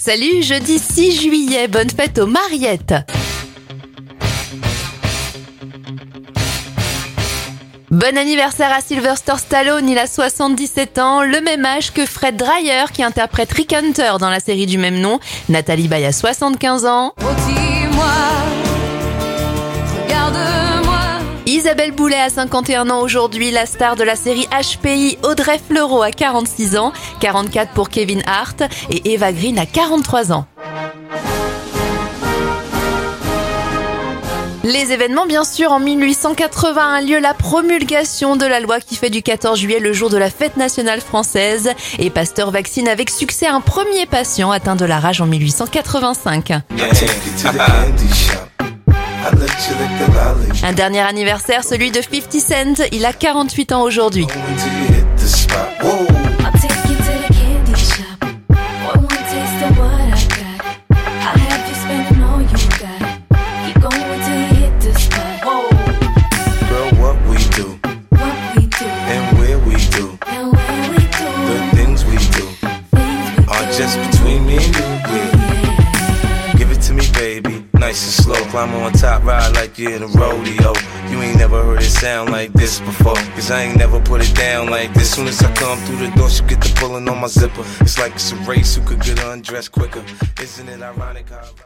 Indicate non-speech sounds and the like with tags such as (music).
Salut, jeudi 6 juillet, bonne fête aux Mariettes Bon anniversaire à Sylvester Stallone, il a 77 ans, le même âge que Fred Dreyer qui interprète Rick Hunter dans la série du même nom. Nathalie Baye a 75 ans. Oh, Isabelle Boulet a 51 ans aujourd'hui, la star de la série HPI Audrey Fleurot a 46 ans, 44 pour Kevin Hart et Eva Green a 43 ans. Les événements, bien sûr, en 1881 a lieu la promulgation de la loi qui fait du 14 juillet le jour de la fête nationale française et Pasteur vaccine avec succès un premier patient atteint de la rage en 1885. (laughs) Un dernier anniversaire, celui de 50 Cent, il a 48 ans aujourd'hui. Nice and slow. Climb on top, ride like you're in a rodeo. You ain't never heard it sound like this before. Cause I ain't never put it down like this. Soon as I come through the door, she get the pulling on my zipper. It's like it's a race who could get undressed quicker. Isn't it ironic how